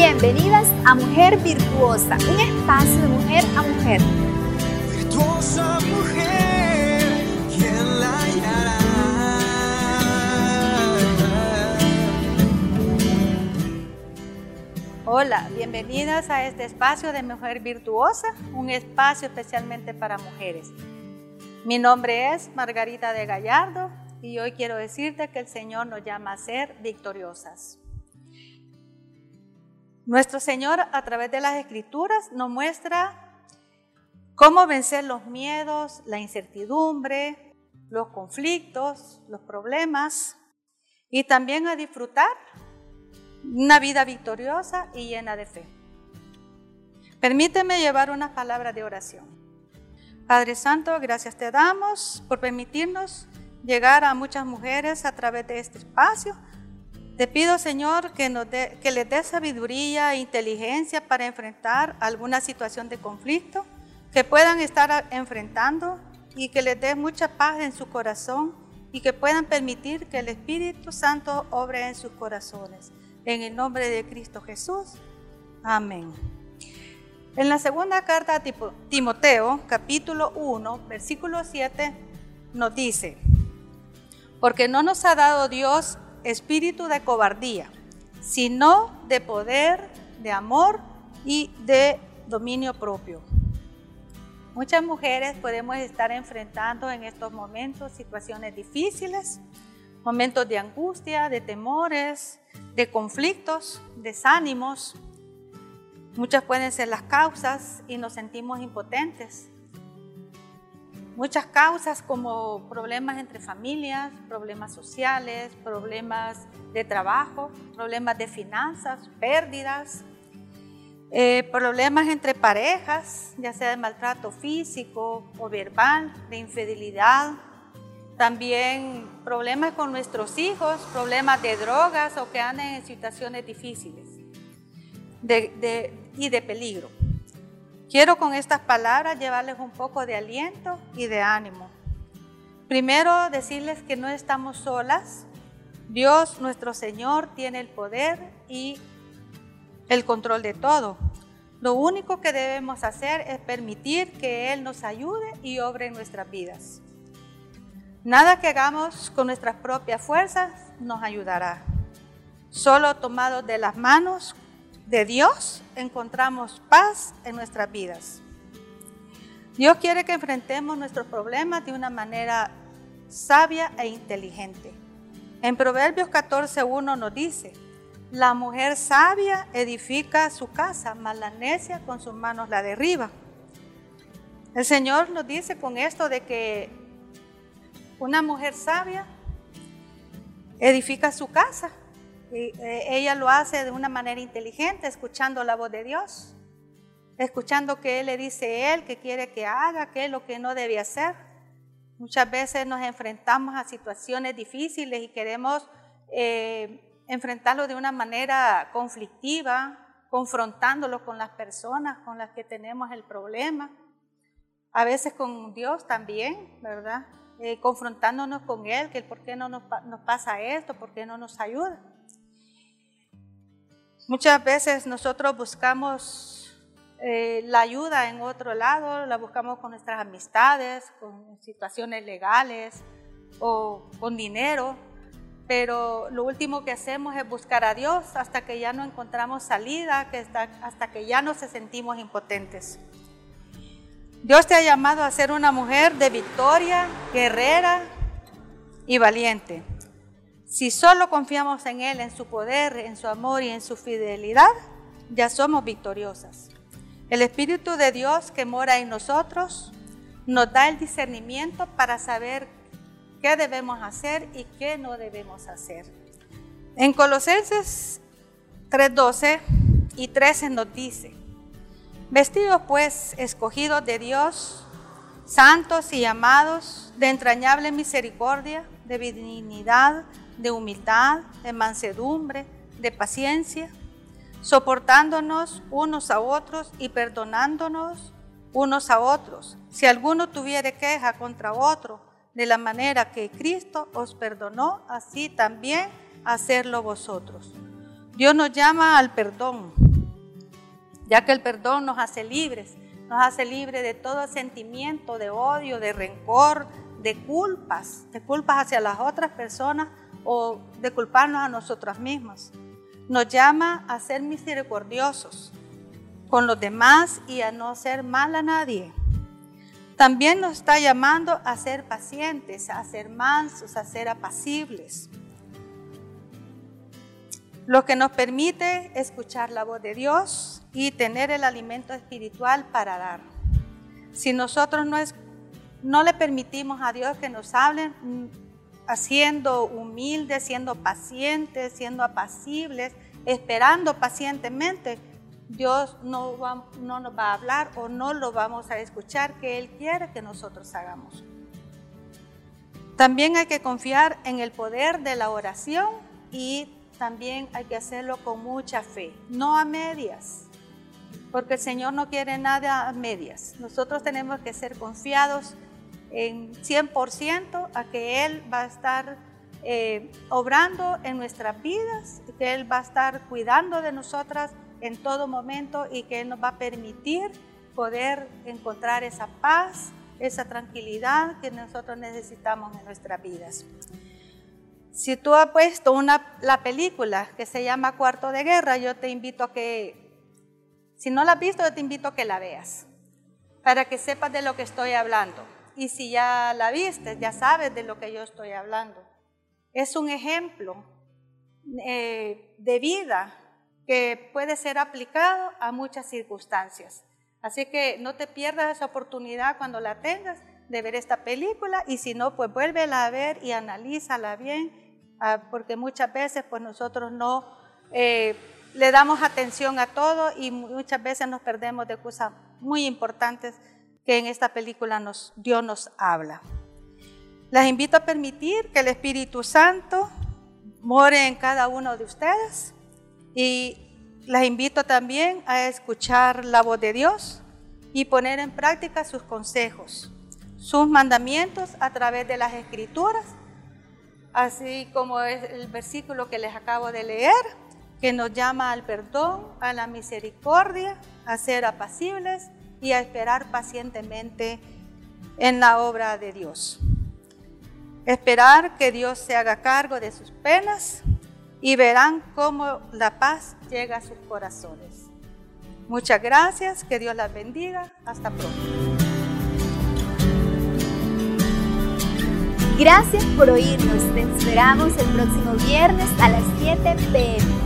Bienvenidas a Mujer Virtuosa, un espacio de mujer a mujer. Virtuosa mujer, ¿quién la hallará? Hola, bienvenidas a este espacio de Mujer Virtuosa, un espacio especialmente para mujeres. Mi nombre es Margarita de Gallardo y hoy quiero decirte que el Señor nos llama a ser victoriosas. Nuestro Señor a través de las escrituras nos muestra cómo vencer los miedos, la incertidumbre, los conflictos, los problemas y también a disfrutar una vida victoriosa y llena de fe. Permíteme llevar unas palabras de oración. Padre Santo, gracias te damos por permitirnos llegar a muchas mujeres a través de este espacio te pido, Señor, que, nos les dé sabiduría e inteligencia para enfrentar alguna situación de conflicto que puedan estar enfrentando y que les dé mucha paz en su corazón y que puedan permitir que el Espíritu Santo obre en sus corazones. En el nombre de Cristo Jesús. Amén. En la segunda carta a Timoteo, capítulo 1, versículo 7, nos dice, porque no nos ha dado Dios espíritu de cobardía, sino de poder, de amor y de dominio propio. Muchas mujeres podemos estar enfrentando en estos momentos situaciones difíciles, momentos de angustia, de temores, de conflictos, desánimos. Muchas pueden ser las causas y nos sentimos impotentes muchas causas como problemas entre familias, problemas sociales, problemas de trabajo, problemas de finanzas, pérdidas, eh, problemas entre parejas, ya sea de maltrato físico o verbal, de infidelidad, también problemas con nuestros hijos, problemas de drogas o que andan en situaciones difíciles y de peligro. Quiero con estas palabras llevarles un poco de aliento y de ánimo. Primero, decirles que no estamos solas. Dios, nuestro Señor, tiene el poder y el control de todo. Lo único que debemos hacer es permitir que Él nos ayude y obre en nuestras vidas. Nada que hagamos con nuestras propias fuerzas nos ayudará. Solo tomados de las manos de Dios encontramos paz en nuestras vidas. Dios quiere que enfrentemos nuestros problemas de una manera sabia e inteligente. En Proverbios 14.1 nos dice, la mujer sabia edifica su casa, mas necia con sus manos la derriba. El Señor nos dice con esto de que una mujer sabia edifica su casa, eh, ella lo hace de una manera inteligente, escuchando la voz de Dios, escuchando que Él le dice Él que quiere que haga, qué es lo que no debe hacer. Muchas veces nos enfrentamos a situaciones difíciles y queremos eh, enfrentarlo de una manera conflictiva, confrontándolo con las personas con las que tenemos el problema. A veces con Dios también, ¿verdad? Eh, confrontándonos con Él, que por qué no nos pasa esto, por qué no nos ayuda. Muchas veces nosotros buscamos eh, la ayuda en otro lado, la buscamos con nuestras amistades, con situaciones legales o con dinero, pero lo último que hacemos es buscar a Dios hasta que ya no encontramos salida, que hasta que ya no se sentimos impotentes. Dios te ha llamado a ser una mujer de victoria, guerrera y valiente. Si solo confiamos en Él, en su poder, en su amor y en su fidelidad, ya somos victoriosas. El Espíritu de Dios que mora en nosotros nos da el discernimiento para saber qué debemos hacer y qué no debemos hacer. En Colosenses 3:12 y 13 nos dice, vestidos pues escogidos de Dios, santos y amados, de entrañable misericordia, de benignidad, de humildad, de mansedumbre, de paciencia, soportándonos unos a otros y perdonándonos unos a otros. Si alguno tuviere queja contra otro, de la manera que Cristo os perdonó, así también hacerlo vosotros. Dios nos llama al perdón, ya que el perdón nos hace libres, nos hace libres de todo sentimiento de odio, de rencor, de culpas, de culpas hacia las otras personas o de culparnos a nosotros mismos. Nos llama a ser misericordiosos con los demás y a no ser mal a nadie. También nos está llamando a ser pacientes, a ser mansos, a ser apacibles. Lo que nos permite escuchar la voz de Dios y tener el alimento espiritual para dar. Si nosotros no, no le permitimos a Dios que nos hablen, haciendo humildes, siendo pacientes, siendo apacibles, esperando pacientemente, Dios no, no nos va a hablar o no lo vamos a escuchar que Él quiere que nosotros hagamos. También hay que confiar en el poder de la oración y también hay que hacerlo con mucha fe, no a medias, porque el Señor no quiere nada a medias. Nosotros tenemos que ser confiados en 100% a que Él va a estar eh, obrando en nuestras vidas, que Él va a estar cuidando de nosotras en todo momento y que Él nos va a permitir poder encontrar esa paz, esa tranquilidad que nosotros necesitamos en nuestras vidas. Si tú has puesto una, la película que se llama Cuarto de Guerra, yo te invito a que, si no la has visto, yo te invito a que la veas, para que sepas de lo que estoy hablando. Y si ya la viste, ya sabes de lo que yo estoy hablando. Es un ejemplo eh, de vida que puede ser aplicado a muchas circunstancias. Así que no te pierdas esa oportunidad cuando la tengas de ver esta película y si no, pues vuélvela a ver y analízala bien, ah, porque muchas veces pues nosotros no eh, le damos atención a todo y muchas veces nos perdemos de cosas muy importantes que en esta película nos, Dios nos habla. Las invito a permitir que el Espíritu Santo more en cada uno de ustedes y las invito también a escuchar la voz de Dios y poner en práctica sus consejos, sus mandamientos a través de las escrituras, así como es el versículo que les acabo de leer, que nos llama al perdón, a la misericordia, a ser apacibles y a esperar pacientemente en la obra de Dios. Esperar que Dios se haga cargo de sus penas y verán cómo la paz llega a sus corazones. Muchas gracias, que Dios las bendiga. Hasta pronto. Gracias por oírnos. Te esperamos el próximo viernes a las 7 pm.